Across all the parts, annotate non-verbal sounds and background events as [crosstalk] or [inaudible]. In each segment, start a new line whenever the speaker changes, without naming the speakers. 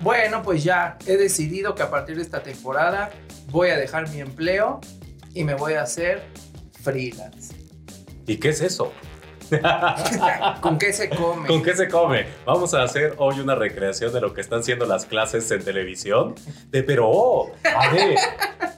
Bueno, pues ya he decidido que a partir de esta temporada voy a dejar mi empleo y me voy a hacer freelance.
¿Y qué es eso? [laughs]
¿Con qué se come?
¿Con qué se come? Vamos a hacer hoy una recreación de lo que están siendo las clases en televisión. De pero, oh, a ver,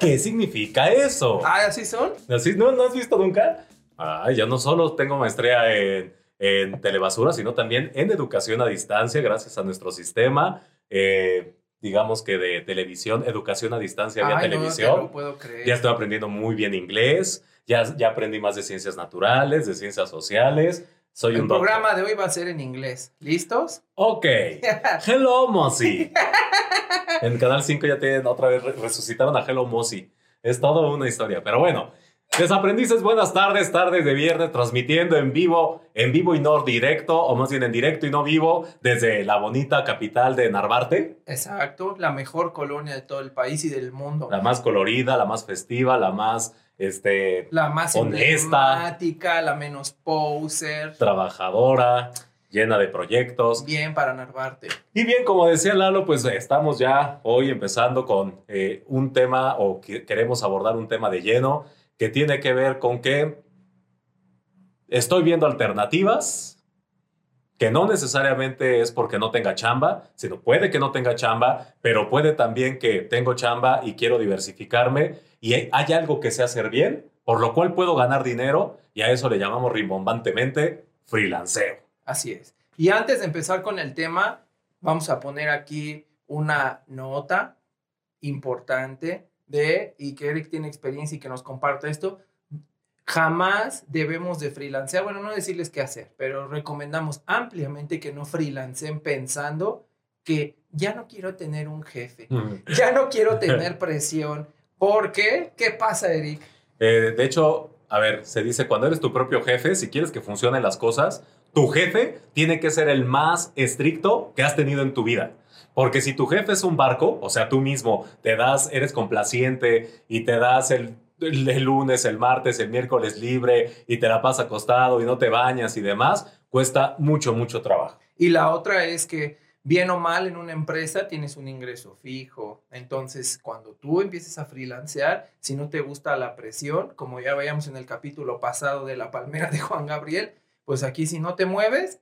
¿qué significa eso?
Ah, ¿así son?
¿Así no, no has visto nunca? Ah, yo no solo tengo maestría en, en telebasura, sino también en educación a distancia, gracias a nuestro sistema. Eh, digamos que de televisión, educación a distancia vía
Ay,
televisión.
puedo creer.
Ya estoy aprendiendo muy bien inglés, ya, ya aprendí más de ciencias naturales, de ciencias sociales. Soy
El
un doctor.
programa de hoy va a ser en inglés. ¿Listos?
Ok. [laughs] Hello, Mossy. En Canal 5 ya tienen otra vez, re- resucitaron a Hello Mossy. Es toda una historia. Pero bueno, desaprendices, buenas tardes, tardes de viernes, transmitiendo en vivo, en vivo y no directo, o más bien en directo y no vivo, desde la bonita capital de Narvarte,
Exacto, la mejor colonia de todo el país y del mundo.
la más colorida, la más festiva, la más este,
La más
honesta.
la menos poser.
trabajadora, llena de proyectos.
Bien para Narvarte.
Y bien, como decía Lalo, pues estamos ya hoy empezando con eh, un tema o que queremos abordar un tema de lleno que tiene que ver con que estoy viendo alternativas que no necesariamente es porque no tenga chamba, sino puede que no tenga chamba, pero puede también que tengo chamba y quiero diversificarme y hay algo que sé hacer bien, por lo cual puedo ganar dinero y a eso le llamamos rimbombantemente freelanceo.
Así es. Y antes de empezar con el tema, vamos a poner aquí una nota importante de, y que Eric tiene experiencia y que nos comparte esto. Jamás debemos de freelancear, bueno, no decirles qué hacer, pero recomendamos ampliamente que no freelancen pensando que ya no quiero tener un jefe, ya no quiero [laughs] tener presión, porque, ¿qué pasa, Eric?
Eh, de hecho, a ver, se dice, cuando eres tu propio jefe, si quieres que funcionen las cosas, tu jefe tiene que ser el más estricto que has tenido en tu vida. Porque si tu jefe es un barco, o sea, tú mismo te das, eres complaciente y te das el, el- lunes, el martes, el miércoles libre y te la pasas acostado y no te bañas y demás, cuesta mucho, mucho trabajo.
Y la otra es que, bien o mal, en una empresa tienes un ingreso fijo. Entonces, cuando tú empieces a freelancear, si no te gusta la presión, como ya veíamos en el capítulo pasado de la palmera de Juan Gabriel, pues aquí si no te mueves,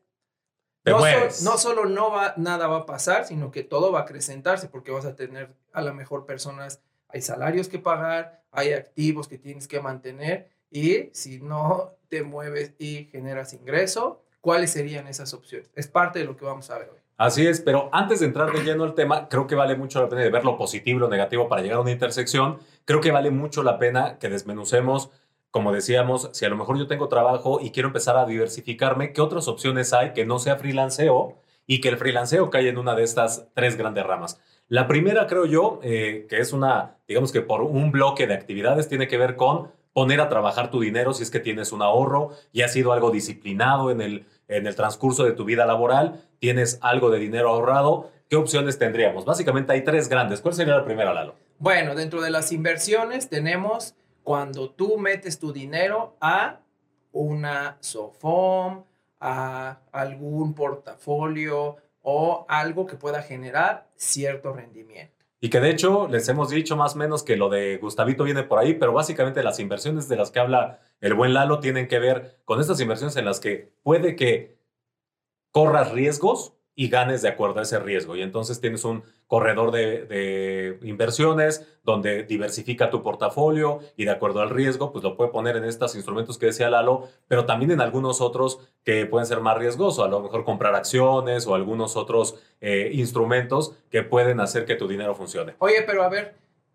no, so-
mueves.
no solo no va, nada va a pasar, sino que todo va a acrecentarse porque vas a tener a lo mejor personas, hay salarios que pagar, hay activos que tienes que mantener y si no te mueves y generas ingreso, ¿cuáles serían esas opciones? Es parte de lo que vamos a ver hoy.
Así es, pero antes de entrar de lleno al tema, creo que vale mucho la pena de ver lo positivo y lo negativo para llegar a una intersección. Creo que vale mucho la pena que desmenucemos, como decíamos, si a lo mejor yo tengo trabajo y quiero empezar a diversificarme, ¿qué otras opciones hay que no sea freelanceo y que el freelanceo cae en una de estas tres grandes ramas? La primera, creo yo, eh, que es una, digamos que por un bloque de actividades, tiene que ver con poner a trabajar tu dinero si es que tienes un ahorro y has sido algo disciplinado en el, en el transcurso de tu vida laboral, tienes algo de dinero ahorrado, ¿qué opciones tendríamos? Básicamente hay tres grandes. ¿Cuál sería la primera, Lalo?
Bueno, dentro de las inversiones tenemos cuando tú metes tu dinero a una SOFOM, a algún portafolio o algo que pueda generar cierto rendimiento.
Y que de hecho les hemos dicho más o menos que lo de Gustavito viene por ahí, pero básicamente las inversiones de las que habla el buen Lalo tienen que ver con estas inversiones en las que puede que corras riesgos y ganes de acuerdo a ese riesgo. Y entonces tienes un corredor de, de inversiones donde diversifica tu portafolio y de acuerdo al riesgo, pues lo puede poner en estos instrumentos que decía Lalo, pero también en algunos otros que pueden ser más riesgosos, a lo mejor comprar acciones o algunos otros eh, instrumentos que pueden hacer que tu dinero funcione.
Oye, pero a ver,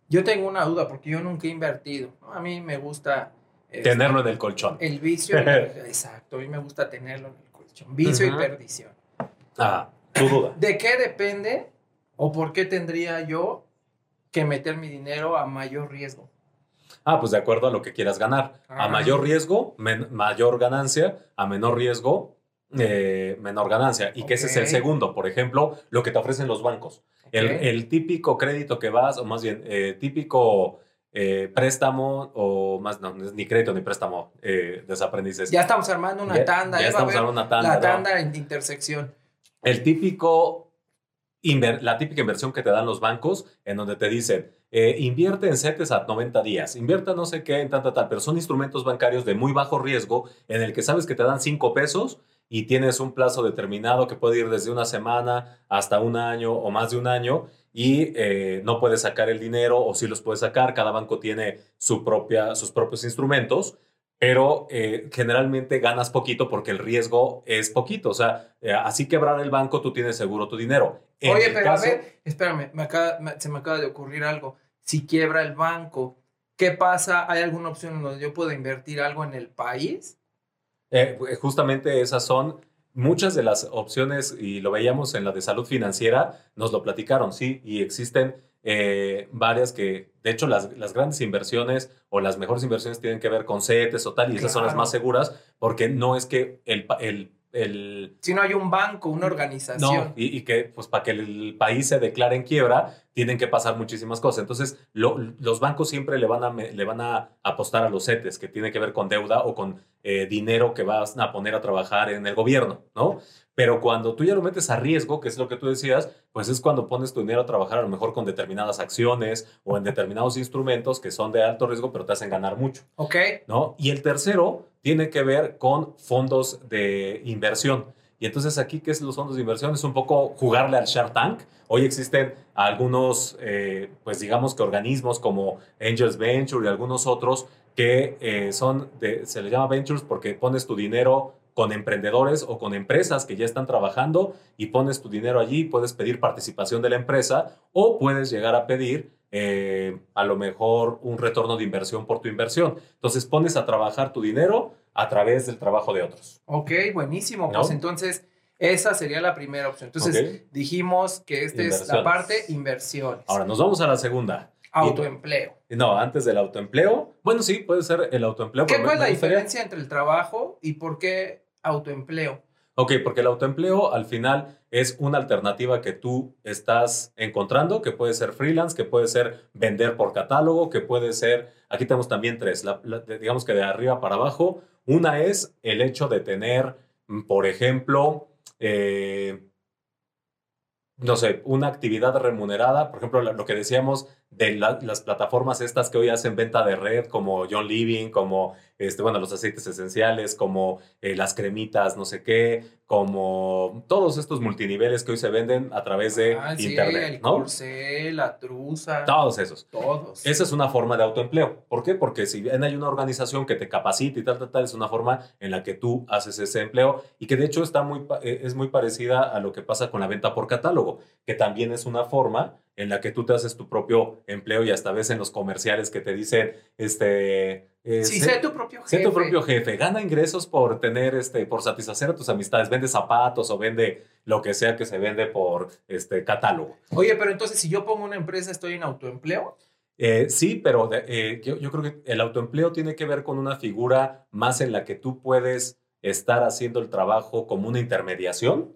yo tengo una duda porque yo nunca he invertido. A mí me gusta... este,
Tenerlo en el colchón.
El vicio, [laughs] exacto, a mí me gusta tenerlo en el colchón. Vicio y perdición.
Ah, tu duda.
¿De qué depende o por qué tendría yo que meter mi dinero a mayor riesgo?
Ah, pues de acuerdo a lo que quieras ganar. A
Ah.
mayor riesgo, mayor ganancia. A menor riesgo, eh, menor ganancia. Y que ese es el segundo. Por ejemplo, lo que te ofrecen los bancos. El, típico crédito que vas, o más bien, eh, típico eh, préstamo o más, no, ni crédito ni préstamo, desaprendices.
Ya estamos armando una
Ya-
tanda.
ya estamos armando una tanda,
La
¿no?
tanda en intersección.
El típico, la típica inversión que te dan los bancos, en donde te dicen, eh, invierte en CETES a 90 días, invierta no sé qué, en tal, tal, pero son instrumentos bancarios de muy bajo riesgo, en el que sabes que te dan 5 pesos y tienes un plazo determinado que puede ir desde una semana hasta un año o más de un año y eh, no puedes sacar el dinero o sí los puedes sacar, cada banco tiene su propia, sus propios instrumentos, pero eh, generalmente ganas poquito porque el riesgo es poquito. O sea, eh, así quebrar el banco, tú tienes seguro tu dinero. En
Oye, pero
caso-
a ver, espérame, me acaba- me- se me acaba de ocurrir algo. Si quiebra el banco, ¿qué pasa? ¿Hay alguna opción donde yo pueda invertir algo en el país?
Eh, justamente esas son muchas de las opciones, y lo veíamos en la de salud financiera, nos lo platicaron, sí, y existen eh, varias que, de hecho, las, las grandes inversiones o las mejores inversiones tienen que ver con CETES o tal, y esas son las más seguras, porque no es que el, el, el
Si no hay un banco, una organización.
No, y, y que pues para que el país se declare en quiebra, tienen que pasar muchísimas cosas. Entonces, lo- los bancos siempre le van, a, le van a apostar a los CETES, que tiene que ver con deuda o con eh, dinero que vas a poner a trabajar en el gobierno, ¿no? Pero cuando tú ya lo metes a riesgo, que es lo que tú decías, pues es cuando pones tu dinero a trabajar a lo mejor con determinadas acciones o en determinados instrumentos que son de alto riesgo, pero te hacen ganar mucho.
¿Ok?
¿no? Y el tercero tiene que ver con fondos de inversión. Y entonces aquí, ¿qué es los fondos de inversión? Es un poco jugarle al Shark Tank. Hoy existen algunos, eh, pues digamos que organismos como Angels Venture y algunos otros que eh, son, de, se les llama ventures porque pones tu dinero con emprendedores o con empresas que ya están trabajando y pones tu dinero allí, puedes pedir participación de la empresa o puedes llegar a pedir eh, a lo mejor un retorno de inversión por tu inversión. Entonces pones a trabajar tu dinero a través del trabajo de otros.
Ok, buenísimo.
¿No?
Pues entonces, esa sería la primera opción. Entonces, dijimos que esta es la parte inversiones.
Ahora nos vamos a la segunda.
Autoempleo.
No, antes del autoempleo. Bueno, sí, puede ser el autoempleo.
¿Qué es la diferencia entre el trabajo y por qué autoempleo?
Ok, porque el autoempleo al final es una alternativa que tú estás encontrando, que puede ser freelance, que puede ser vender por catálogo, que puede ser, aquí tenemos también tres, digamos que de arriba para abajo. Una es el hecho de tener, mm, por ejemplo, eh, no sé, una actividad remunerada, por ejemplo, lo que decíamos de la- las plataformas estas que hoy hacen venta de red, como John Living, como, este, bueno, los aceites esenciales, como eh, las cremitas, no sé qué, como todos estos multiniveles que hoy se venden a través de
Ah, sí,
Internet,
el
¿no?
la truza,
Todos esos.
todos.
Esa es una forma de autoempleo. ¿Por qué? Porque si bien hay una organización que te capacita y tal, tal, tal, es una forma en la que tú haces ese empleo y que de hecho está muy, eh, es muy parecida a lo que pasa con la venta por catálogo, que también es una forma en la que tú te haces tu propio empleo y hasta ves en los comerciales que te dicen, este... eh,
Sí,
sé-
sé tu propio
Sé
jefe.
tu propio jefe, gana ingresos por tener, este, por satisfacer a tus amistades, vende zapatos o vende lo que sea que se vende por este catálogo.
Oye, pero entonces si yo pongo una empresa, ¿estoy en autoempleo?
Eh, sí, pero de- eh, yo, yo creo que el autoempleo tiene que ver con una figura más en la que tú puedes estar haciendo el trabajo como una intermediación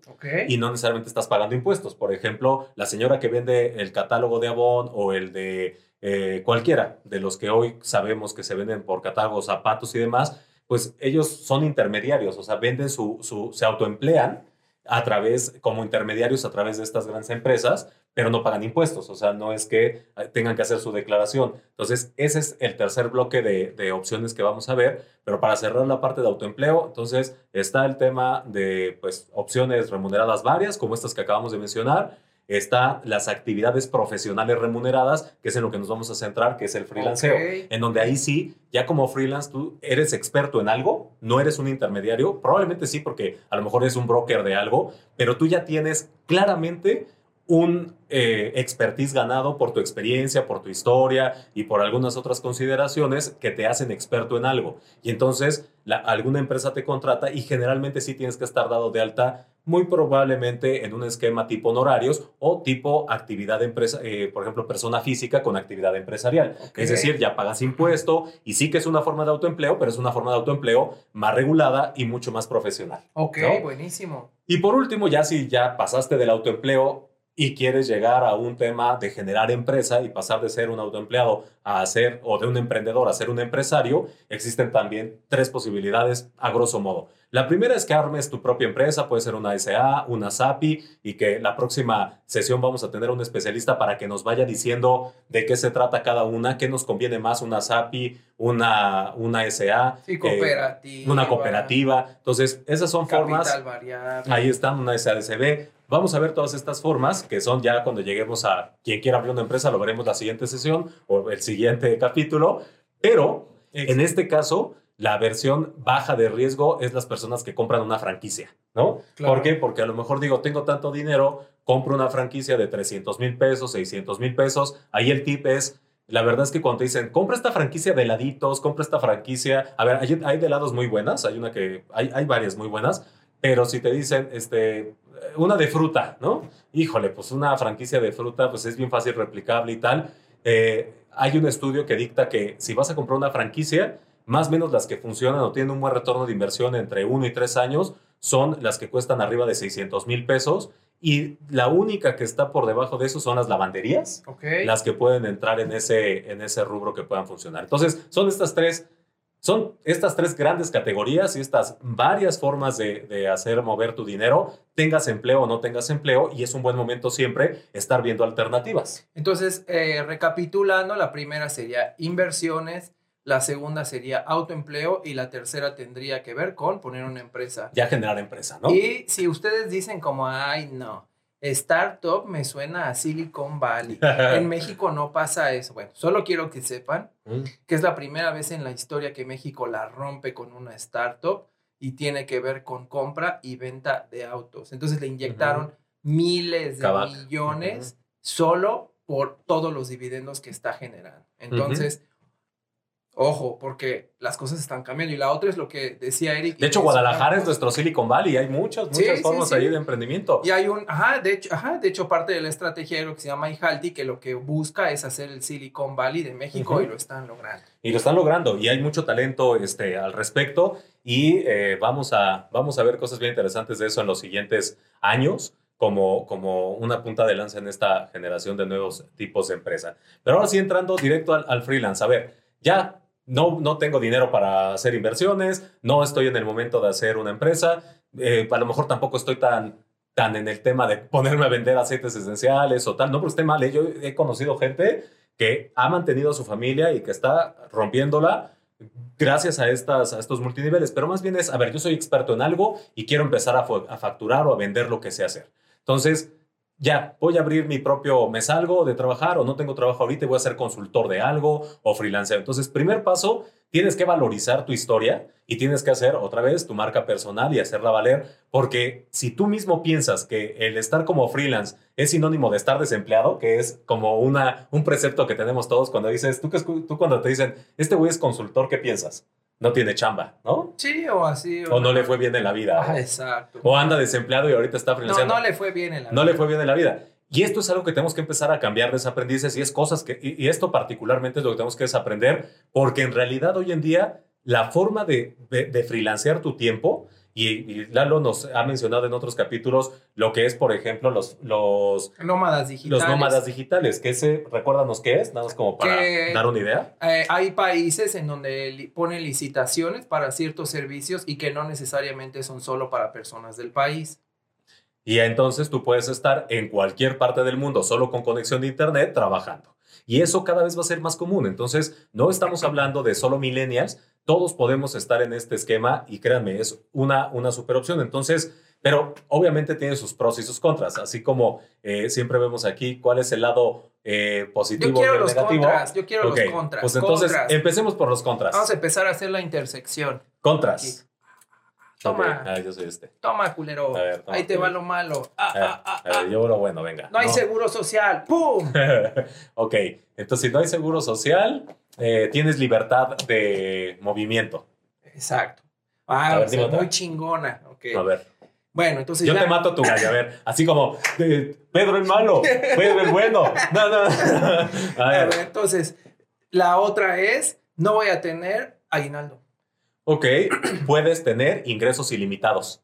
y no necesariamente estás pagando impuestos. Por ejemplo, la señora que vende el catálogo de Avon o el de eh, cualquiera de los que hoy sabemos que se venden por catálogo, zapatos y demás, pues ellos son intermediarios, o sea, venden su, su se autoemplean a través, como intermediarios a través de estas grandes empresas, pero no pagan impuestos, o sea, no es que eh, tengan que hacer su declaración. Entonces, ese es el tercer bloque de, de opciones que vamos a ver, pero para cerrar la parte de autoempleo, entonces está el tema de, pues, opciones remuneradas varias, como estas que acabamos de mencionar, está las actividades profesionales remuneradas, que es en lo que nos vamos a centrar, que es el freelanceo, en donde ahí sí, ya como freelance, tú eres experto en algo, no eres un intermediario, probablemente sí, porque a lo mejor eres un broker de algo, pero tú ya tienes claramente un eh, expertise ganado por tu experiencia, por tu historia y por algunas otras consideraciones que te hacen experto en algo. Y entonces la- alguna empresa te contrata y generalmente sí tienes que estar dado de alta muy probablemente en un esquema tipo honorarios o tipo actividad empresa, eh, por ejemplo, persona física con actividad empresarial. Es decir, ya pagas impuesto y sí que es una forma de autoempleo, pero es una forma de autoempleo más regulada y mucho más profesional.
Ok,
¿no?
buenísimo.
Y por último, ya si ya pasaste del autoempleo y quieres llegar a un tema de generar empresa y pasar de ser un autoempleado a ser, o de un emprendedor a ser un empresario, existen también tres posibilidades a grosso modo. La primera es que armes tu propia empresa, puede ser una SA, una SAPI, y que la próxima sesión vamos a tener un especialista para que nos vaya diciendo de qué se trata cada una, qué nos conviene más una SAPI, una, una SA,
Sí, cooperativa.
una cooperativa. Entonces, esas son formas.
Capital variable.
Ahí están, una SADCB. Vamos a ver todas estas formas, que son ya cuando lleguemos a quien quiera abrir una empresa, lo veremos la siguiente sesión o el siguiente capítulo. Pero en este caso, la versión baja de riesgo es las personas que compran una franquicia, ¿no?
Claro.
¿Por qué? Porque a lo mejor digo, tengo tanto dinero, compro una franquicia de 300 mil pesos, 600 mil pesos. Ahí el tip es, la verdad es que cuando te dicen, compra esta franquicia de heladitos, compra esta franquicia, a ver, hay, hay de helados muy buenas, hay una que, hay, hay varias muy buenas, pero si te dicen, este, una de fruta, ¿no? Híjole, pues una franquicia de fruta, pues es bien fácil replicable y tal. Eh, hay un estudio que dicta que si vas a comprar una franquicia, más o menos las que funcionan o tienen un buen retorno de inversión entre uno y tres años son las que cuestan arriba de 600 mil pesos y la única que está por debajo de eso son las lavanderías,
Ok.
las que pueden entrar en ese, en ese rubro que puedan funcionar. Entonces, son estas tres, son estas tres grandes categorías y estas varias formas de, de hacer mover tu dinero, tengas empleo o no tengas empleo, y es un buen momento siempre estar viendo alternativas.
Entonces, eh, recapitulando, la primera sería inversiones, la segunda sería autoempleo y la tercera tendría que ver con poner una empresa.
Ya generar empresa, ¿no?
Y si ustedes dicen como, ay, no, startup me suena a Silicon Valley. [laughs] En México no pasa eso. Bueno, solo quiero que sepan
Mm.
que es la primera vez en la historia que México la rompe con una startup y tiene que ver con compra y venta de autos. Entonces le inyectaron miles de
Cabac.
millones solo por todos los dividendos que está generando. Entonces, ojo, porque las cosas están cambiando. Y la otra es lo que decía Eric.
De hecho, Guadalajara es nuestro Silicon Valley. Hay muchas, muchas
sí,
formas
sí.
ahí de emprendimiento.
Y hay un, ajá, de hecho, ajá, de hecho, parte de la estrategia de lo que se llama Ihalti, que lo que busca es hacer el Silicon Valley de México y lo están logrando.
Y lo están logrando. Y hay mucho talento este, al respecto. Y eh, vamos, a, vamos a ver cosas bien interesantes de eso en los siguientes años. Como, como una punta de lanza en esta generación de nuevos tipos de empresa. Pero ahora sí, entrando directo al, al freelance. A ver, ya no, no tengo dinero para hacer inversiones, no estoy en el momento de hacer una empresa, eh, a lo mejor tampoco estoy tan, tan en el tema de ponerme a vender aceites esenciales o tal, no, pero esté mal, yo he conocido gente que ha mantenido a su familia y que está rompiéndola gracias a, estas, a estos multiniveles, pero más bien es, a ver, yo soy experto en algo y quiero empezar a, a facturar o a vender lo que sé hacer. Entonces, ya, voy a abrir mi propio, me salgo de trabajar o no tengo trabajo ahorita y voy a ser consultor de algo o freelancer. Entonces, primer paso, tienes que valorizar tu historia y tienes que hacer otra vez tu marca personal y hacerla valer, porque si tú mismo piensas que el estar como freelance es sinónimo de estar desempleado, que es como una, un precepto que tenemos todos cuando dices, tú, tú cuando te dicen, este güey es consultor, ¿qué piensas? No tiene chamba, ¿no?
Sí, o así.
O no le fue bien en la vida.
Ah, exacto.
O anda desempleado y ahorita está
no,
freelanceando.
no le fue bien en la
No le fue bien en la vida. Y esto es algo que tenemos que empezar a cambiar desaprendices y es cosas que, y, y esto particularmente es lo que tenemos que desaprender, porque en realidad hoy en día la forma de, de, de freelancear tu tiempo, y, y Lalo nos ha mencionado en otros capítulos lo que es, por ejemplo, los, los,
Nómadas digitales.
los nómadas digitales, que ese, recuérdanos qué es, nada más como para
Que-
dar una idea.
Eh, hay países en donde li- ponen licitaciones para ciertos servicios y que no necesariamente son solo para personas del país.
Y entonces tú puedes estar en cualquier parte del mundo solo con conexión de internet trabajando. Y eso cada vez va a ser más común. Entonces, no estamos hablando de solo millennials, todos podemos estar en este esquema y créanme, es una, una super opción. Entonces, pero obviamente tiene sus pros y sus contras, así como eh, siempre vemos aquí cuál es el lado eh, positivo
Yo quiero
y el
los
negativo.
contras, yo quiero
Ok,
los contras.
Pues entonces,
contras.
empecemos por los contras.
Vamos a empezar a hacer la intersección.
Contras.
Toma.
Ah, yo soy este.
Toma, culero.
A ver, toma,
Ahí te va lo malo. Ah, ah, ah,
a ver, yo lo bueno, venga.
No hay seguro social. ¡Pum! [laughs]
ok, entonces si no hay seguro social, eh, tienes libertad de movimiento.
Exacto.
A
Ah,
ver, dime otra.
muy chingona. Ok.
A ver,
Bueno, entonces
yo
ya-
te mato tu gallo, a ver, así como eh, Pedro el malo, Pedro el bueno. No, no. A
A
ver,
ver, entonces, la otra es, no voy a tener aguinaldo.
ok, [clears throat] puedes tener ingresos ilimitados.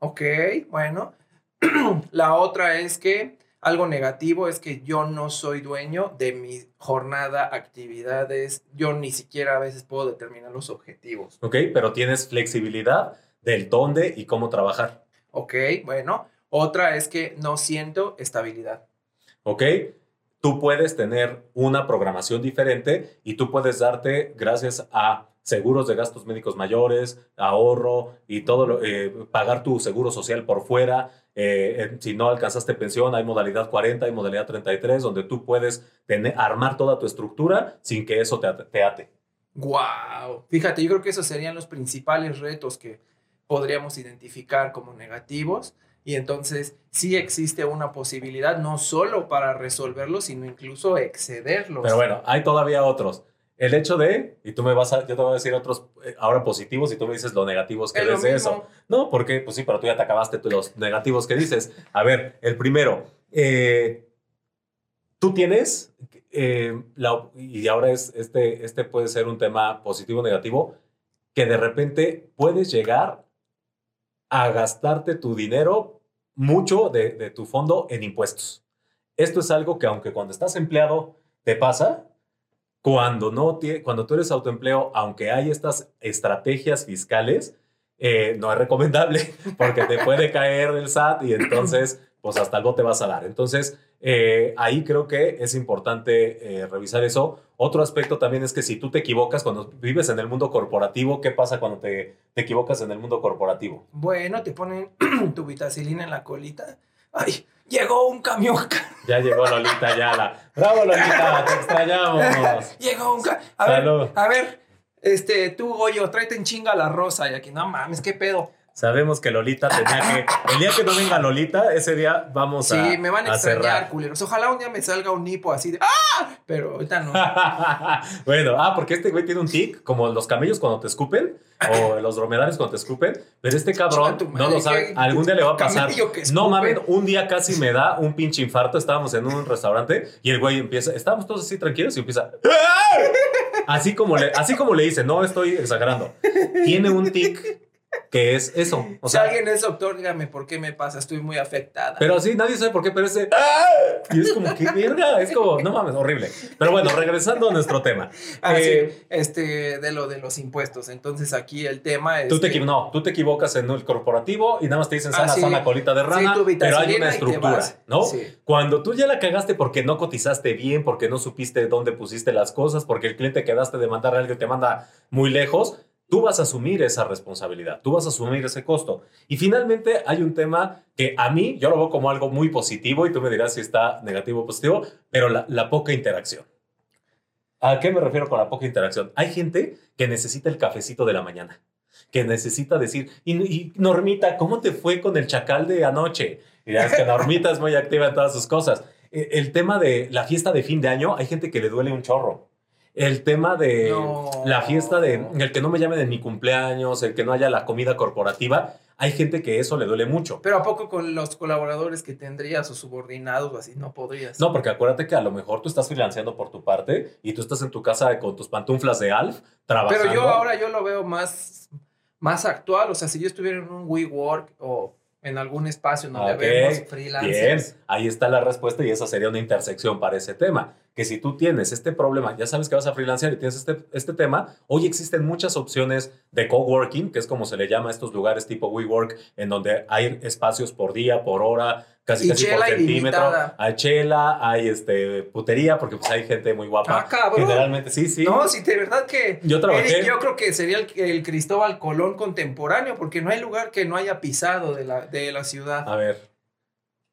Ok, bueno. [clears throat] la otra es que algo negativo es que yo no soy dueño de mi jornada, actividades, yo ni siquiera a veces puedo determinar los objetivos.
Ok, pero tienes flexibilidad del dónde y cómo trabajar.
Ok, bueno. Otra es que no siento estabilidad.
Ok, tú puedes tener una programación diferente y tú puedes darte, gracias a seguros de gastos médicos mayores, ahorro y todo, lo, eh, pagar tu seguro social por fuera. Eh, si no alcanzaste pensión, hay modalidad 40, hay modalidad 33, donde tú puedes tener, armar toda tu estructura sin que eso te, te ate.
Wow. Fíjate, yo creo que esos serían los principales retos que podríamos identificar como negativos. Y entonces sí existe una posibilidad no solo para resolverlos, sino incluso excederlos.
Pero bueno, hay todavía otros. El hecho de, y tú me vas a, yo te voy a decir otros eh, ahora positivos y tú me dices lo negativos que ves de eso. No, porque, pues sí, pero tú ya te acabaste los negativos que dices. A ver, el primero, eh, tú tienes, eh, la, y ahora es, este, este puede ser un tema positivo o negativo, que de repente puedes llegar a gastarte tu dinero, mucho de, tu fondo en impuestos. Esto es algo que aunque cuando estás empleado te pasa, cuando, no cuando tú eres autoempleo, aunque hay estas estrategias fiscales, eh, no es recomendable [laughs] porque te puede caer el SAT y entonces pues hasta algo te vas a dar. Entonces, eh, ahí creo que es importante eh, revisar eso. Otro aspecto también es que si tú te equivocas cuando vives en el mundo corporativo, ¿qué pasa cuando te, te equivocas en el mundo corporativo?
Bueno, te ponen [clears throat] tu vitacilina en la colita. ¡Ay! Llegó un camión.
Ya llegó Lolita Yala. ¡Bravo, Lolita! ¡Te extrañamos!
llegó un camión. A ver, a ver, este, tú, Goyo, tráete en chinga la rosa. Y aquí, no mames, ¿qué pedo?
Sabemos que Lolita tenía que. El día que no venga Lolita, ese día vamos a.
Sí, me van a, extrañar, culeros. Ojalá un día me salga un hipo así de. ¡Ah! Pero ahorita no. [laughs]
bueno, ah, porque este güey tiene un tic, como los camellos cuando te escupen, o [laughs] los dromedarios cuando te escupen. Pero este cabrón no lo sabe. Algún día le va a pasar. No mames, un día casi me da un pinche infarto. Estábamos en un restaurante y el güey empieza. Estábamos todos así tranquilos y empieza. Así como le, así como le dice, no estoy exagerando. Tiene un tic que es eso.
O si alguien es doctor, dígame por qué me pasa, estoy muy afectada.
Pero sí, nadie sabe por qué, pero ese... ¡Ah! Y es como, qué mierda, es como, no mames, horrible. Pero bueno, regresando a nuestro tema.
Ah, eh, este, de lo de los impuestos. Entonces aquí el tema es...
Tú te, no, tú te equivocas en el corporativo y nada más te dicen sana, ah, sana, colita de rana, pero hay una estructura, ¿no? Cuando tú ya la cagaste porque no cotizaste bien, porque no supiste dónde pusiste las cosas, porque el cliente quedaste de mandar a alguien que te manda muy lejos, Tú vas a asumir esa responsabilidad, tú vas a asumir ese costo. Y finalmente hay un tema que a mí, yo lo veo como algo muy positivo y tú me dirás si está negativo o positivo, pero la, poca interacción. ¿A qué me refiero con la poca interacción? Hay gente que necesita el cafecito de la mañana, que necesita decir, y, Normita, ¿cómo te fue con el chacal de anoche? Y es que Normita es muy activa en todas sus cosas. E, el tema de la fiesta de fin de año, hay gente que le duele un chorro el tema de la fiesta de el que no me llamen en mi cumpleaños, el que no haya la comida corporativa, hay gente que eso le duele mucho.
Pero ¿a poco con los colaboradores que tendrías o subordinados o así no podrías?
No, porque acuérdate que a lo mejor tú estás financiando por tu parte y tú estás en tu casa con tus pantuflas de Alf trabajando.
Pero yo ahora yo lo veo más, más actual, o sea, si yo estuviera en un WeWork o en algún espacio donde vemos freelancers.
Bien, ahí está la respuesta y esa sería una intersección para ese tema. Que si tú tienes este problema, ya sabes que vas a freelancear y tienes este, este tema, hoy existen muchas opciones de coworking, que es como se le llama a estos lugares tipo WeWork, en donde hay espacios por día, por hora, casi casi por centímetro. Hay chela, hay este putería, porque pues hay gente muy guapa.
Ah,
Generalmente, sí, sí.
No, sí, de verdad que. Yo trabajé. yo creo que sería el, Cristóbal Colón contemporáneo, porque no hay lugar que no haya pisado de la, de la ciudad.
A ver.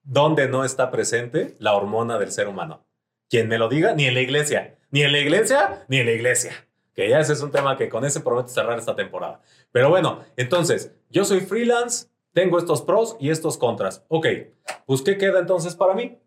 ¿Dónde no está presente la hormona del ser humano? Quien me lo diga, ni en la iglesia. Ni en la iglesia, ni en la iglesia. Que ya ese es un tema que con ese prometo cerrar esta temporada. Pero bueno, entonces, yo soy freelance, tengo estos pros y estos contras. Ok, pues ¿qué queda entonces para mí?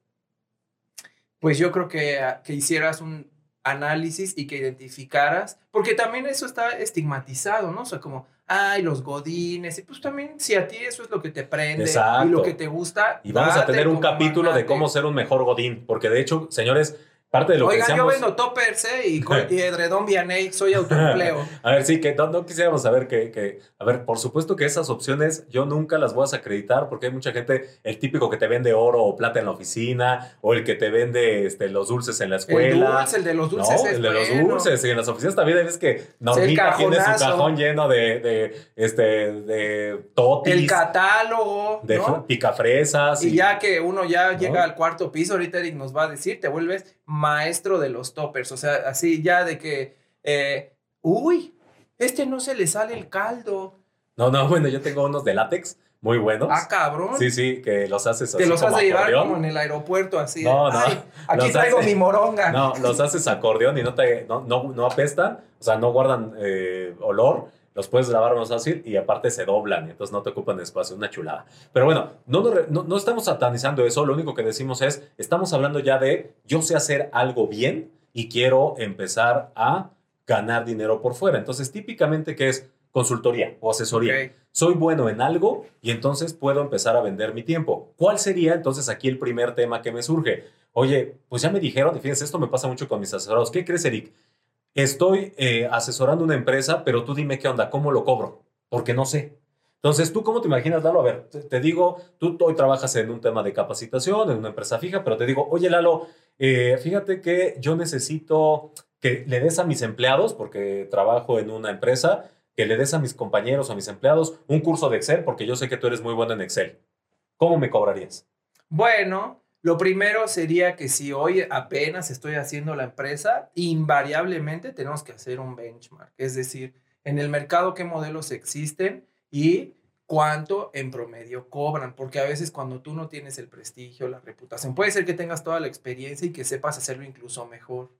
Pues yo creo que, que hicieras un análisis y que identificaras, porque también eso está estigmatizado, ¿no? O sea, como, ay, los godines, y pues también si a ti eso es lo que te prende y lo que te gusta.
Y vamos a tener un capítulo de cómo ser un mejor godín, porque de hecho, señores, parte de lo que
Oigan, yo vendo toppers, ¿eh? Y, [laughs] y edredón Vianey, soy autoempleo. [laughs]
A ver, sí, que no, no quisiéramos saber que, que- a ver, por supuesto que esas opciones yo nunca las voy a desacreditar porque hay mucha gente, el típico que te vende oro o plata en la oficina o el que te vende este, los dulces en la
el
escuela.
dulce, el de los
No,
dulces es
el de los
bueno.
dulces. Y en las oficinas también ves que Normita tiene su cajón lleno de, de, este, de totis,
El catálogo,
de
¿no?
picafresas.
Y ya que uno ya
¿No?
llega al cuarto piso, ahorita Eric nos va a decir, te vuelves maestro de los toppers. O sea, así ya de que, eh, uy, este no se le sale el caldo.
No, no, [laughs] bueno, yo tengo unos de látex muy buenos.
Ah, cabrón.
Sí, sí, que los haces así
Te los has
como
de llevar como en el aeropuerto, así.
No, no,
"Ay, [laughs] aquí traigo
hace-
mi moronga.
No, los haces acordeón y no, te, no, no, no apestan, o sea, no guardan eh, olor, los puedes lavar más fácil y aparte se doblan, entonces no te ocupan espacio, una chulada. Pero bueno, no, no, no estamos satanizando eso, lo único que decimos es, estamos hablando ya de yo sé hacer algo bien y quiero empezar a ganar dinero por fuera. Entonces, típicamente, ¿qué es? Consultoría o asesoría soy bueno en algo y entonces puedo empezar a vender mi tiempo. ¿Cuál sería entonces aquí el primer tema que me surge? Oye, pues ya me dijeron, y fíjense, esto me pasa mucho con mis asesorados. ¿Qué crees, Eric? Estoy eh, asesorando una empresa, pero tú dime qué onda, ¿cómo lo cobro? Porque no sé. Entonces, ¿tú cómo te imaginas, Lalo? A ver, te, digo, tú hoy trabajas en un tema de capacitación, en una empresa fija, pero te digo, oye, Lalo, eh, fíjate que yo necesito que le des a mis empleados, porque trabajo en una empresa, que le des a mis compañeros o a mis empleados un curso de Excel, porque yo sé que tú eres muy bueno en Excel. ¿Cómo me cobrarías?
Bueno, lo primero sería que si hoy apenas estoy haciendo la empresa, invariablemente tenemos que hacer un benchmark. Es decir, en el mercado qué modelos existen y cuánto en promedio cobran. Porque a veces cuando tú no tienes el prestigio, la reputación, puede ser que tengas toda la experiencia y que sepas hacerlo incluso mejor.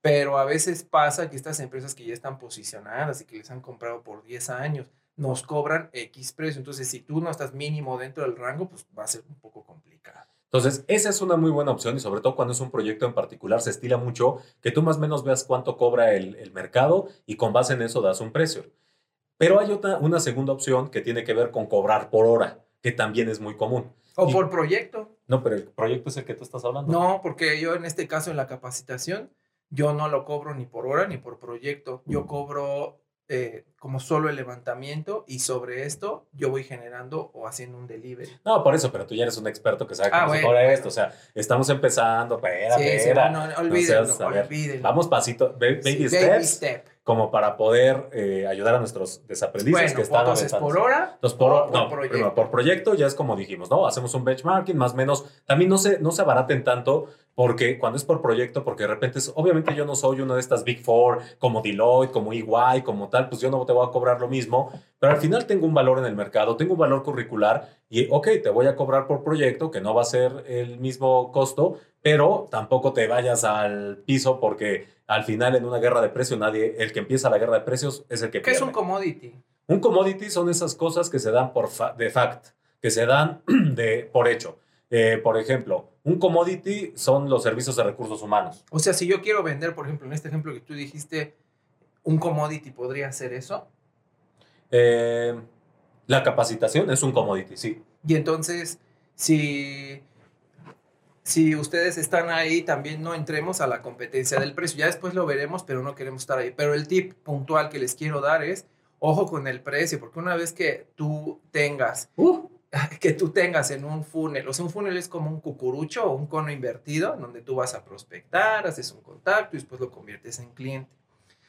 Pero a veces pasa que estas empresas que ya están posicionadas y que les han comprado por 10 años, nos cobran X precio. Entonces, si tú no estás mínimo dentro del rango, pues va a ser un poco complicado.
Entonces, esa es una muy buena opción y sobre todo cuando es un proyecto en particular, se estila mucho que tú más o menos veas cuánto cobra el, el mercado y con base en eso das un precio. Pero hay otra, una segunda opción que tiene que ver con cobrar por hora, que también es muy común.
O
Y-
por proyecto.
No, pero el proyecto es el que tú estás hablando.
No, porque yo en este caso en la capacitación, yo no lo cobro ni por hora ni por proyecto. Yo cobro eh, como solo el levantamiento y sobre esto yo voy generando o haciendo un delivery.
No, por eso, pero tú ya eres un experto que sabe
Ah,
cómo se
bueno,
cobra
bueno.
esto. O sea, estamos empezando, espera,
Sí, sí,
espera.
no, no,
No
olvídenlo, olvídenlo.
Vamos pasito, ba- baby
Sí,
steps,
baby step.
Como para poder eh, ayudar a nuestros desaprendices
Bueno,
que están
entonces por hora
Entonces, por,
o por
no,
proyecto.
primero, por proyecto ya es como dijimos, ¿no? Hacemos un benchmarking, más o menos. También no se, no se abaraten tanto porque cuando es por proyecto, porque de repente, es, obviamente yo no soy una de estas Big Four como Deloitte, como EY, como tal, pues yo no te voy a cobrar lo mismo, pero al final tengo un valor en el mercado, tengo un valor curricular y, ok, te voy a cobrar por proyecto, que no va a ser el mismo costo, pero tampoco te vayas al piso porque al final en una guerra de precios, nadie, el que empieza la guerra de precios es el que
¿Qué es
pierde.
un commodity?
Un commodity son esas cosas que se dan por fa- de fact, que se dan [clears throat] de, por hecho. Eh, por ejemplo, un commodity son los servicios de recursos humanos.
O sea, si yo quiero vender, por ejemplo, en este ejemplo que tú dijiste, un commodity podría ser eso.
Eh, la capacitación es un commodity, sí.
Y entonces, si, si ustedes están ahí, también no entremos a la competencia del precio. Ya después lo veremos, pero no queremos estar ahí. Pero el tip puntual que les quiero dar es, ojo con el precio, porque una vez que tú tengas, [laughs] que tú tengas en un funnel, o sea, un funnel es como un cucurucho o un cono invertido, donde tú vas a prospectar, haces un contacto y después lo conviertes en cliente.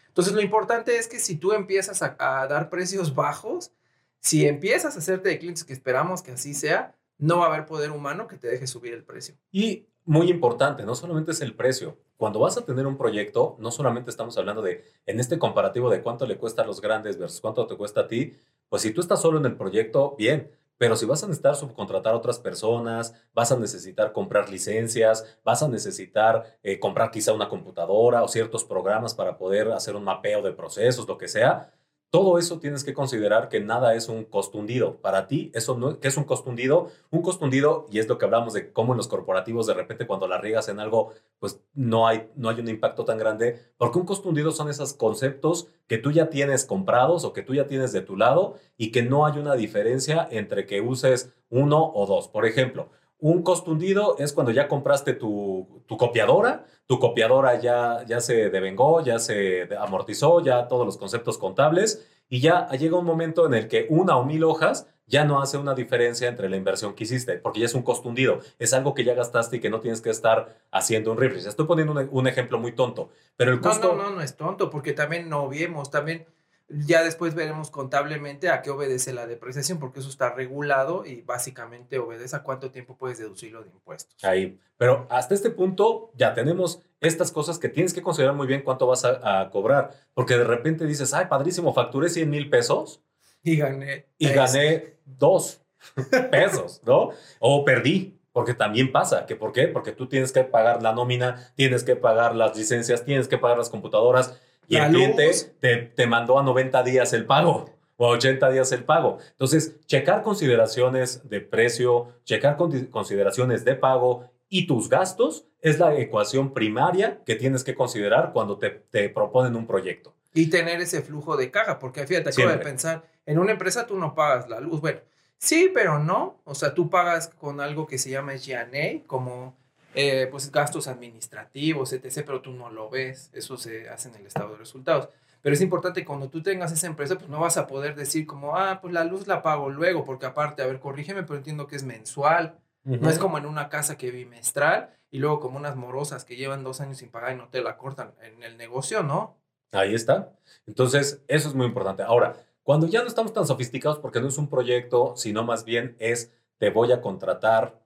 Entonces, lo importante es que si tú empiezas a, a dar precios bajos, si empiezas a hacerte de clientes que esperamos que así sea, no va a haber poder humano que te deje subir el precio.
Y muy importante, no solamente es el precio. Cuando vas a tener un proyecto, no solamente estamos hablando de, en este comparativo de cuánto le cuesta a los grandes versus cuánto te cuesta a ti, pues si tú estás solo en el proyecto, bien. Pero si vas a necesitar subcontratar a otras personas, vas a necesitar comprar licencias, vas a necesitar eh, comprar quizá una computadora o ciertos programas para poder hacer un mapeo de procesos, lo que sea, todo eso tienes que considerar que nada es un costo hundido. Para ti, eso no, ¿qué es un costo hundido? Un costo hundido, y es lo que hablamos de cómo en los corporativos de repente cuando la riegas en algo, pues no hay, no hay un impacto tan grande, porque un costo hundido son esos conceptos que tú ya tienes comprados o que tú ya tienes de tu lado y que no hay una diferencia entre que uses uno o dos. Por ejemplo, un costo hundido es cuando ya compraste tu, tu, copiadora, tu copiadora ya, ya se devengó, ya se amortizó, ya todos los conceptos contables y ya llega un momento en el que una o mil hojas ya no hace una diferencia entre la inversión que hiciste, porque ya es un costo hundido, es algo que ya gastaste y que no tienes que estar haciendo un refresh. Estoy poniendo un, ejemplo muy tonto, pero el costo...
No, no, no, no es tonto, porque también no vemos, también ya después veremos contablemente a qué obedece la depreciación, porque eso está regulado y básicamente obedece a cuánto tiempo puedes deducirlo de impuestos.
Ahí. Pero hasta este punto ya tenemos estas cosas que tienes que considerar muy bien cuánto vas a, cobrar, porque de repente dices, ay, padrísimo, facturé 100 mil pesos.
Y gané.
Y gané dos [laughs] pesos, ¿no? O perdí, porque también pasa. ¿Que ¿Por qué? Porque tú tienes que pagar la nómina, tienes que pagar las licencias, tienes que pagar las computadoras y el cliente te, te, mandó a 90 días el pago o a 80 días el pago. Entonces, checar consideraciones de precio, checar consideraciones de pago y tus gastos es la ecuación primaria que tienes que considerar cuando te, te proponen un proyecto.
Y tener ese flujo de caja, porque fíjate, acabo de pensar, en una empresa tú no pagas la luz. Bueno, sí, pero no. O sea, tú pagas con algo que se llama GNA, como eh, pues gastos administrativos, etc., pero tú no lo ves, eso se hace en el estado de resultados. Pero es importante cuando tú tengas esa empresa, pues no vas a poder decir como, ah, pues la luz la pago luego, porque aparte, a ver, corrígeme, pero entiendo que es mensual, no es como en una casa que bimestral y luego como unas morosas que llevan dos años sin pagar y no te la cortan en el negocio, ¿no?
Ahí está. Entonces, eso es muy importante. Ahora, cuando ya no estamos tan sofisticados porque no es un proyecto, sino más bien es te voy a contratar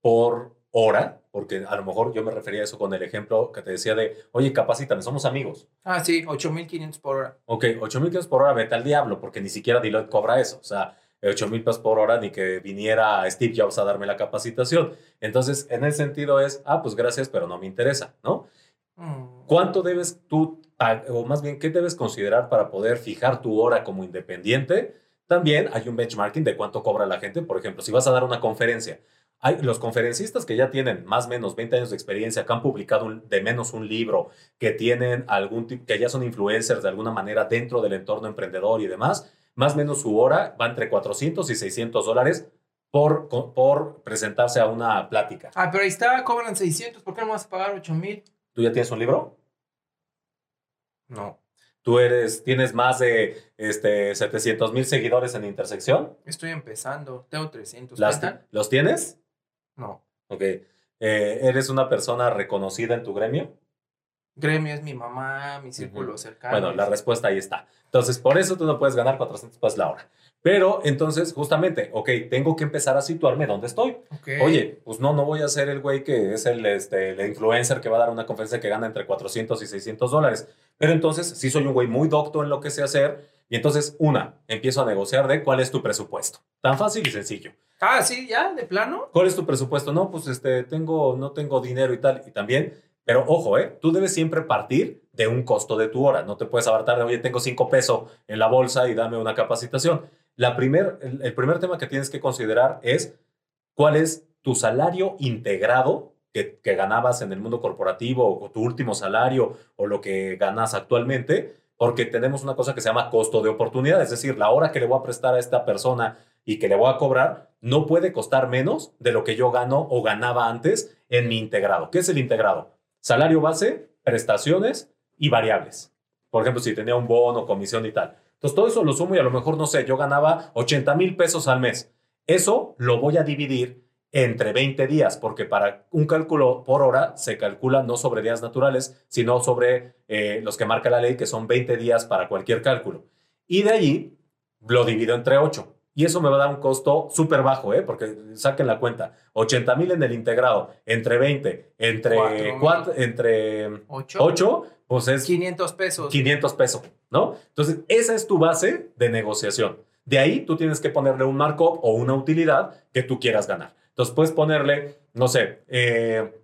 por hora, porque a lo mejor yo me refería a eso con el ejemplo que te decía de, oye, capacítame, somos amigos.
Ah, sí, 8.500 por hora.
Ok, 8.500 por hora, vete al diablo, porque ni siquiera Deloitte cobra eso. O sea, 8.000 pesos por hora ni que viniera Steve Jobs a darme la capacitación. Entonces, en el sentido es, ah, pues gracias, pero no me interesa, ¿no? Mm. ¿Cuánto debes tú, o más bien, qué debes considerar para poder fijar tu hora como independiente? También hay un benchmarking de cuánto cobra la gente. Por ejemplo, si vas a dar una conferencia, hay los conferencistas que ya tienen más o menos 20 años de experiencia, que han publicado de menos un libro, que tienen algún que ya son influencers de alguna manera dentro del entorno emprendedor y demás, más o menos su hora va entre 400 y 600 dólares por, por presentarse a una plática.
Ah, pero ahí está, cobran 600, ¿por qué no vas a pagar 8 mil?
¿Tú ya tienes un libro?
No.
¿Tú eres, tienes más de este, 700 mil seguidores en Intersección?
Estoy empezando, tengo 300.
¿Los tienes?
No.
Ok. Eh, ¿Eres una persona reconocida en tu gremio?
Gremio es mi mamá, mi círculo cercano.
Bueno, la respuesta ahí está. Entonces, por eso tú no puedes ganar 400 pesos la hora. Pero entonces, justamente, ok, tengo que empezar a situarme dónde estoy. Oye, pues no, no voy a ser el güey que es el, este, el influencer que va a dar una conferencia que gana entre 400 y 600 dólares. Pero entonces, sí soy un güey muy docto en lo que sé hacer. Y entonces, una, empiezo a negociar de cuál es tu presupuesto. Tan fácil y sencillo.
Ah, sí, ya, de plano.
¿Cuál es tu presupuesto? No, pues este, tengo, no tengo dinero y tal. Y también, pero ojo, ¿eh? Tú debes siempre partir de un costo de tu hora. No te puedes abartar de, oye, tengo cinco pesos en la bolsa y dame una capacitación. La primer, el, primer tema que tienes que considerar es cuál es tu salario integrado que, que, ganabas en el mundo corporativo o tu último salario o lo que ganas actualmente, porque tenemos una cosa que se llama costo de oportunidad, es decir, la hora que le voy a prestar a esta persona y que le voy a cobrar no puede costar menos de lo que yo gano o ganaba antes en mi integrado. ¿Qué es el integrado? Salario base, prestaciones y variables. Por ejemplo, si tenía un bono, comisión y tal. Entonces, todo eso lo sumo y a lo mejor, no sé, yo ganaba 80 mil pesos al mes. Eso lo voy a dividir entre 20 días, porque para un cálculo por hora se calcula no sobre días naturales, sino sobre eh, los que marca la ley, que son 20 días para cualquier cálculo. Y de allí lo divido entre 8. Y eso me va a dar un costo súper bajo, ¿eh? porque saquen la cuenta. 80 mil en el integrado, entre 20, entre 4, entre 8. pues es
500 pesos.
500 pesos, ¿no? Entonces, esa es tu base de negociación. De ahí tú tienes que ponerle un markup o una utilidad que tú quieras ganar. Entonces, puedes ponerle, no sé, eh,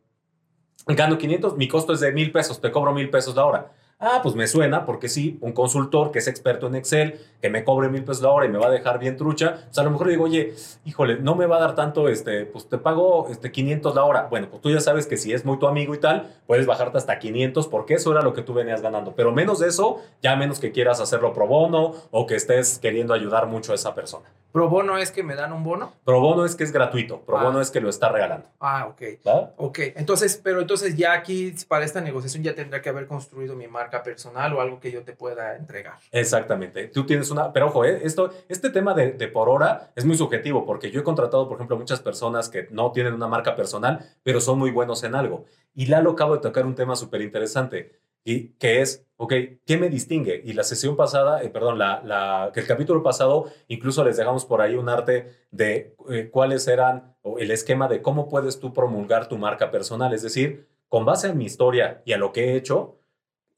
gano 500, mi costo es de mil pesos, te cobro mil pesos la hora. Ah, pues me suena porque sí, un consultor que es experto en Excel, que me cobre mil pesos la hora y me va a dejar bien trucha, pues a lo mejor digo, oye, híjole, no me va a dar tanto, este, pues te pago este, 500 la hora. Bueno, pues tú ya sabes que si es muy tu amigo y tal, puedes bajarte hasta 500 porque eso era lo que tú venías ganando. Pero menos de eso, ya menos que quieras hacerlo pro bono o que estés queriendo ayudar mucho a esa persona.
Pro bono es que me dan un bono.
Pro bono es que es gratuito. Pro
Ah.
bono es que lo está regalando.
Ah, ok.
¿va?
Ok, entonces, pero entonces ya aquí para esta negociación ya tendrá que haber construido mi marca personal o algo que yo te pueda entregar.
Exactamente. Tú tienes una. Pero ojo, ¿eh? Esto, este tema de, de por hora es muy subjetivo porque yo he contratado, por ejemplo, muchas personas que no tienen una marca personal, pero son muy buenos en algo. Y Lalo acabo de tocar un tema súper interesante. Y que es, ok, ¿qué me distingue? Y la sesión pasada, eh, perdón, la, el capítulo pasado, incluso les dejamos por ahí un arte de eh, cuáles eran, o el esquema de cómo puedes tú promulgar tu marca personal. Es decir, con base en mi historia y a lo que he hecho,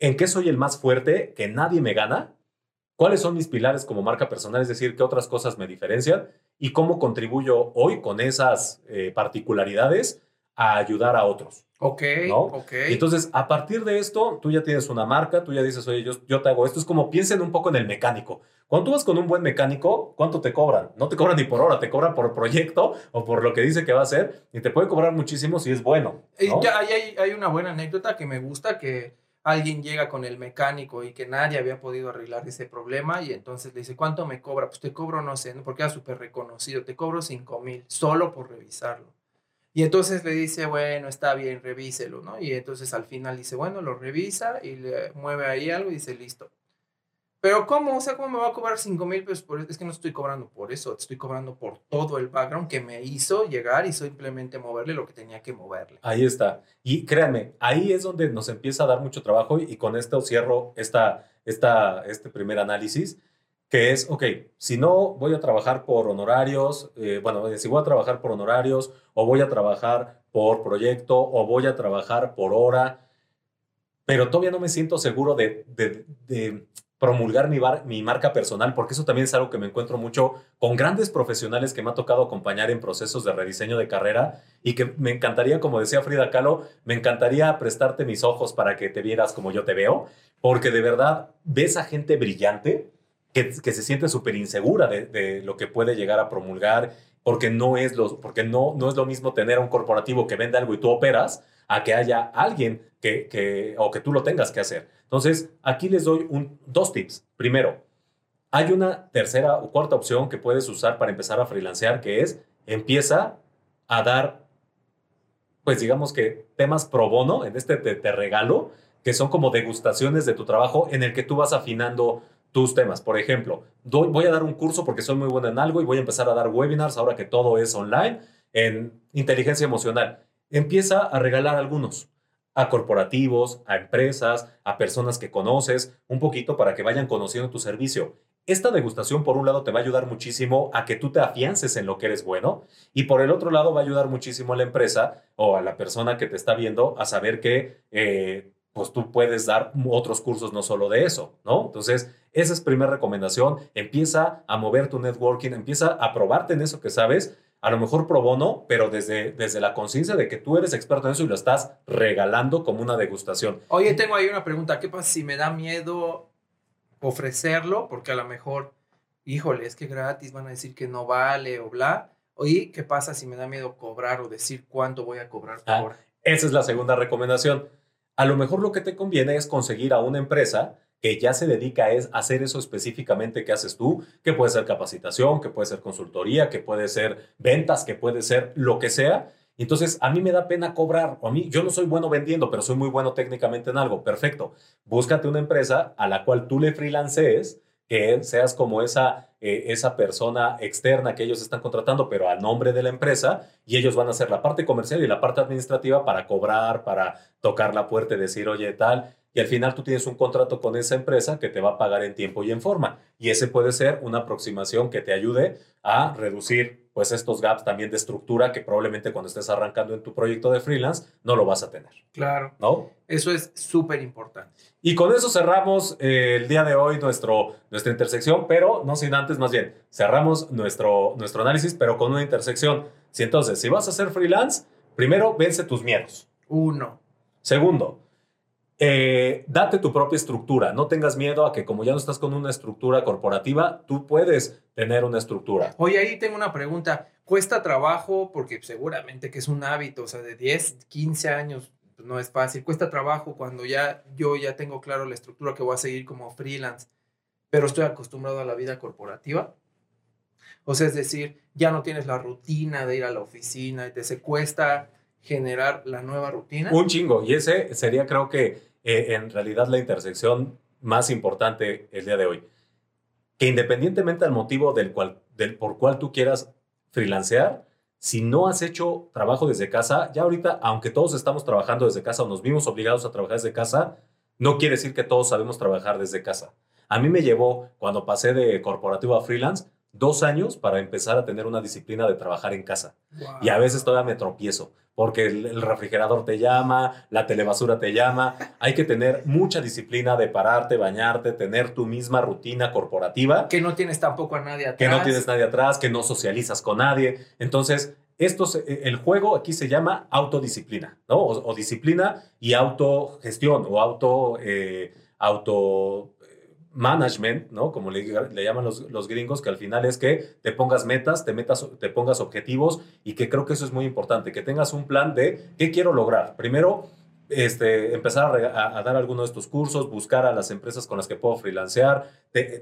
¿en qué soy el más fuerte? ¿Que nadie me gana? ¿Cuáles son mis pilares como marca personal? Es decir, ¿qué otras cosas me diferencian? ¿Y cómo contribuyo hoy con esas eh, particularidades a ayudar a otros?
Ok,
¿No?
ok.
Y entonces, a partir de esto, tú ya tienes una marca, tú ya dices, oye, yo, yo te hago esto. Es como piensen un poco en el mecánico. Cuando tú vas con un buen mecánico, ¿cuánto te cobran? No te cobran ni por hora, te cobran por proyecto o por lo que dice que va a hacer y te puede cobrar muchísimo si es bueno. ¿no?
ya hay, hay- una buena anécdota que me gusta, que alguien llega con el mecánico y que nadie había podido arreglar ese problema y entonces le dice, ¿cuánto me cobra? Pues te cobro, no sé, porque era súper reconocido, te cobro 5 mil solo por revisarlo. Y entonces le dice, bueno, está bien, revíselo, ¿no? Y entonces al final dice, bueno, lo revisa y le mueve ahí algo y dice, listo. Pero ¿cómo? O sea, ¿cómo me va a cobrar 5 mil pesos? por eso? Es que no estoy cobrando por eso, estoy cobrando por todo el background que me hizo llegar y simplemente moverle lo que tenía que moverle.
Ahí está. Y créanme, ahí es donde nos empieza a dar mucho trabajo y con esto cierro esta, esta, este primer análisis, que es, ok, si no voy a trabajar por honorarios, eh, bueno, eh, si voy a trabajar por honorarios o voy a trabajar por proyecto o voy a trabajar por hora, pero todavía no me siento seguro de, de- promulgar mi, bar- mi marca personal, porque eso también es algo que me encuentro mucho con grandes profesionales que me ha tocado acompañar en procesos de rediseño de carrera y que me encantaría, como decía Frida Kahlo, me encantaría prestarte mis ojos para que te vieras como yo te veo, porque de verdad ves a gente brillante que, se siente súper insegura de, lo que puede llegar a promulgar, porque no es lo, porque no, no es lo mismo tener a un corporativo que vende algo y tú operas, a que haya alguien que, que, o que tú lo tengas que hacer. Entonces, aquí les doy un, dos tips. Primero, hay una tercera o cuarta opción que puedes usar para empezar a freelancear, que es empieza a dar, pues digamos que temas pro bono, en este te, te regalo, que son como degustaciones de tu trabajo en el que tú vas afinando tus temas. Por ejemplo, voy a dar un curso porque soy muy bueno en algo y voy a empezar a dar webinars ahora que todo es online en inteligencia emocional. Empieza a regalar algunos a corporativos, a empresas, a personas que conoces, un poquito para que vayan conociendo tu servicio. Esta degustación, por un lado, te va a ayudar muchísimo a que tú te afiances en lo que eres bueno y por el otro lado va a ayudar muchísimo a la empresa o a la persona que te está viendo a saber que eh, pues tú puedes dar otros cursos no solo de eso, ¿no? Entonces, esa es primera recomendación. Empieza a mover tu networking, empieza a probarte en eso que sabes, a lo mejor pro bono, pero desde, desde la conciencia de que tú eres experto en eso y lo estás regalando como una degustación.
Oye, tengo ahí una pregunta. ¿Qué pasa si me da miedo ofrecerlo? Porque a lo mejor, híjole, es que gratis van a decir que no vale o bla. Oye, ¿qué pasa si me da miedo cobrar o decir cuánto voy a cobrar por
Ah? Esa es la segunda recomendación. A lo mejor lo que te conviene es conseguir a una empresa que ya se dedica a hacer eso específicamente que haces tú, que puede ser capacitación, que puede ser consultoría, que puede ser ventas, que puede ser lo que sea. Entonces, a mí me da pena cobrar, o a mí, yo no soy bueno vendiendo, pero soy muy bueno técnicamente en algo. Perfecto. Búscate una empresa a la cual tú le freelancees, que seas como esa, eh, esa persona externa que ellos están contratando, pero a nombre de la empresa, y ellos van a hacer la parte comercial y la parte administrativa para cobrar, para tocar la puerta y decir, oye, tal. Y al final tú tienes un contrato con esa empresa que te va a pagar en tiempo y en forma. Y ese puede ser una aproximación que te ayude a reducir pues estos gaps también de estructura que probablemente cuando estés arrancando en tu proyecto de freelance no lo vas a tener,
Claro,
¿no?
eso es súper importante.
Y con eso cerramos eh, el día de hoy nuestro, nuestra intersección, pero no sin antes, más bien, cerramos nuestro, nuestro análisis, pero con una intersección. Si entonces, si vas a ser freelance, primero vence tus miedos.
Uno.
Segundo, eh, date tu propia estructura. No tengas miedo a que como ya no estás con una estructura corporativa, tú puedes tener una estructura.
Oye, ahí tengo una pregunta. ¿Cuesta trabajo? Porque seguramente que es un hábito, o sea, de 10, 15 años, no es fácil. Cuesta trabajo cuando ya yo ya tengo claro la estructura que voy a seguir como freelance, pero estoy acostumbrado a la vida corporativa. O sea, es decir, ya no tienes la rutina de ir a la oficina y te se cuesta generar la nueva rutina.
Un chingo. Y ese sería, creo que, eh, en realidad la intersección más importante el día de hoy. Que independientemente del motivo del cual, del por cual tú quieras freelancear, si no has hecho trabajo desde casa, ya ahorita, aunque todos estamos trabajando desde casa o nos vimos obligados a trabajar desde casa, no quiere decir que todos sabemos trabajar desde casa. A mí me llevó, cuando pasé de corporativo a freelance, dos años para empezar a tener una disciplina de trabajar en casa. Y a veces todavía me tropiezo, porque el, refrigerador te llama, la telebasura te llama. Hay que tener mucha disciplina de pararte, bañarte, tener tu misma rutina corporativa.
Que no tienes tampoco a nadie atrás.
Que no tienes nadie atrás, que no socializas con nadie. Entonces, esto el juego aquí se llama autodisciplina, ¿no? O, disciplina y autogestión o auto, eh, auto management, ¿no? Como le, le llaman los, los, gringos, que al final es que te pongas metas, te, metas, te pongas objetivos y que creo que eso es muy importante, que tengas un plan de qué quiero lograr. Primero, este, empezar a, dar algunos de estos cursos, buscar a las empresas con las que puedo freelancear,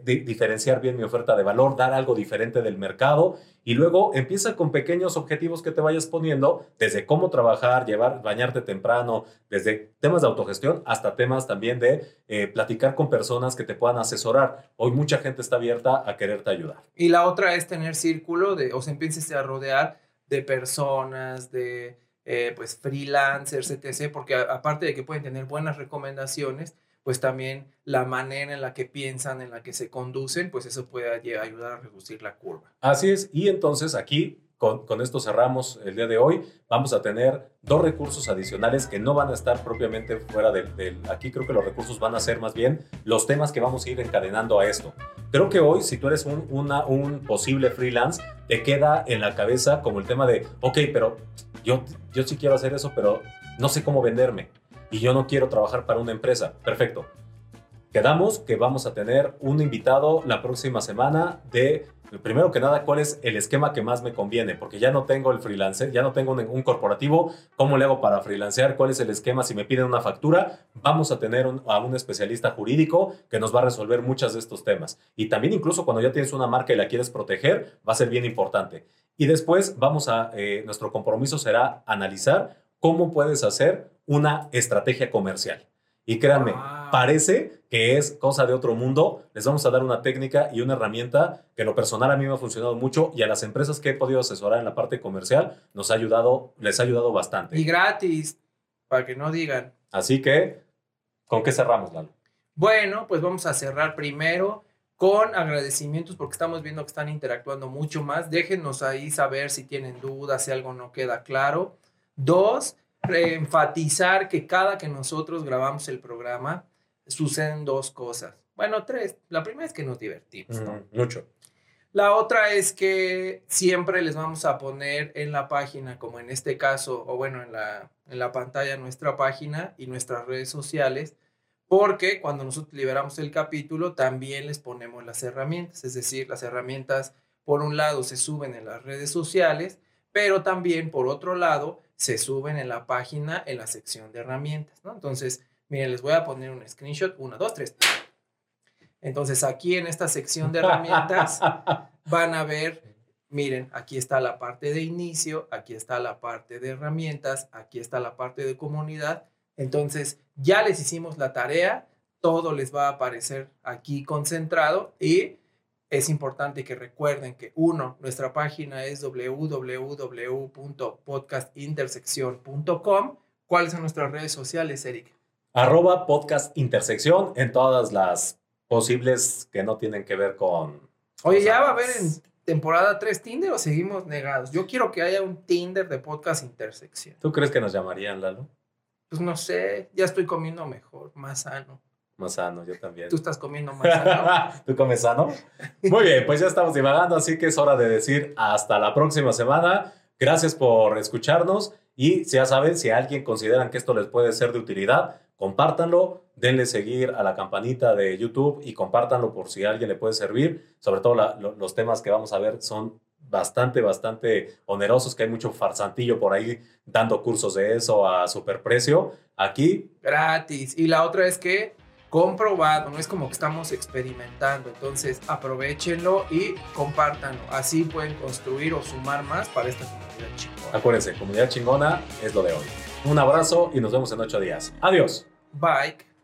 diferenciar bien mi oferta de valor, dar algo diferente del mercado y luego empieza con pequeños objetivos que te vayas poniendo, desde cómo trabajar, llevar, bañarte temprano, desde temas de autogestión hasta temas también de eh, platicar con personas que te puedan asesorar. Hoy mucha gente está abierta a quererte ayudar.
Y la otra es tener círculo de, o sea, empieces a rodear de personas, de eh, pues freelancers, etc., porque aparte de que pueden tener buenas recomendaciones, pues también la manera en la que piensan, en la que se conducen, pues eso puede ayudar a reducir la curva.
Así es, y entonces aquí con, esto cerramos el día de hoy. Vamos a tener dos recursos adicionales que no van a estar propiamente fuera del, Aquí creo que los recursos van a ser más bien los temas que vamos a ir encadenando a esto. Creo que hoy, si tú eres un, una, un posible freelance, te queda en la cabeza como el tema de, ok, pero yo, yo sí quiero hacer eso, pero no sé cómo venderme. Y yo no quiero trabajar para una empresa. Perfecto. Quedamos que vamos a tener un invitado la próxima semana de primero que nada, ¿cuál es el esquema que más me conviene? Porque ya no tengo el freelancer, ya no tengo un, corporativo. ¿Cómo le hago para freelancear? ¿Cuál es el esquema? Si me piden una factura, vamos a tener a un especialista jurídico que nos va a resolver muchos de estos temas. Y también incluso cuando ya tienes una marca y la quieres proteger, va a ser bien importante. Y después vamos a, eh, nuestro compromiso será analizar cómo puedes hacer una estrategia comercial. Y créanme, parece que es cosa de otro mundo. Les vamos a dar una técnica y una herramienta que lo personal a mí me ha funcionado mucho y a las empresas que he podido asesorar en la parte comercial nos ha ayudado, les ha ayudado bastante.
Y gratis, para que no digan.
Así que, ¿con qué cerramos, Lalo?
Bueno, pues vamos a cerrar primero con agradecimientos porque estamos viendo que están interactuando mucho más. Déjenos ahí saber si tienen dudas, si algo no queda claro. Dos, enfatizar que cada que nosotros grabamos el programa suceden dos cosas. Bueno, tres. La primera es que nos divertimos.
mucho.
La otra es que siempre les vamos a poner en la página, como en este caso, o bueno, en la, en la pantalla nuestra página y nuestras redes sociales, porque cuando nosotros liberamos el capítulo también les ponemos las herramientas, es decir, las herramientas por un lado se suben en las redes sociales, pero también por otro lado se suben en la página en la sección de herramientas, ¿no? Entonces, miren, les voy a poner un screenshot, uno, dos, tres. Entonces, aquí en esta sección de herramientas [laughs] van a ver, miren, aquí está la parte de inicio, aquí está la parte de herramientas, aquí está la parte de comunidad. Entonces, ya les hicimos la tarea, todo les va a aparecer aquí concentrado y es importante que recuerden que uno, nuestra página es www.podcastintersección.com. ¿Cuáles son nuestras redes sociales, Eric?
Arroba podcast intersección en todas las posibles que no tienen que ver con...
Oye, ¿ya va a haber en temporada 3 Tinder o seguimos negados? Yo quiero que haya un Tinder de podcast intersección.
¿Tú crees que nos llamarían, Lalo?
Pues no sé, ya estoy comiendo mejor, más sano.
Más sano, yo también.
Tú estás comiendo más sano. [laughs]
¿Tú comes sano? Muy bien, pues ya estamos divagando, así que es hora de decir hasta la próxima semana. Gracias por escucharnos y ya saben, si alguien consideran que esto les puede ser de utilidad, compártanlo, denle seguir a la campanita de YouTube y compártanlo por si a alguien le puede servir. Sobre todo los temas que vamos a ver son bastante, bastante onerosos, que hay mucho farsantillo por ahí dando cursos de eso a superprecio. Aquí.
Gratis. Y la otra es que comprobado, no es como que estamos experimentando, entonces aprovechenlo y compártanlo, así pueden construir o sumar más para esta comunidad chingona.
Acuérdense, comunidad chingona es lo de hoy. Un abrazo y nos vemos en ocho días. Adiós.
Bye.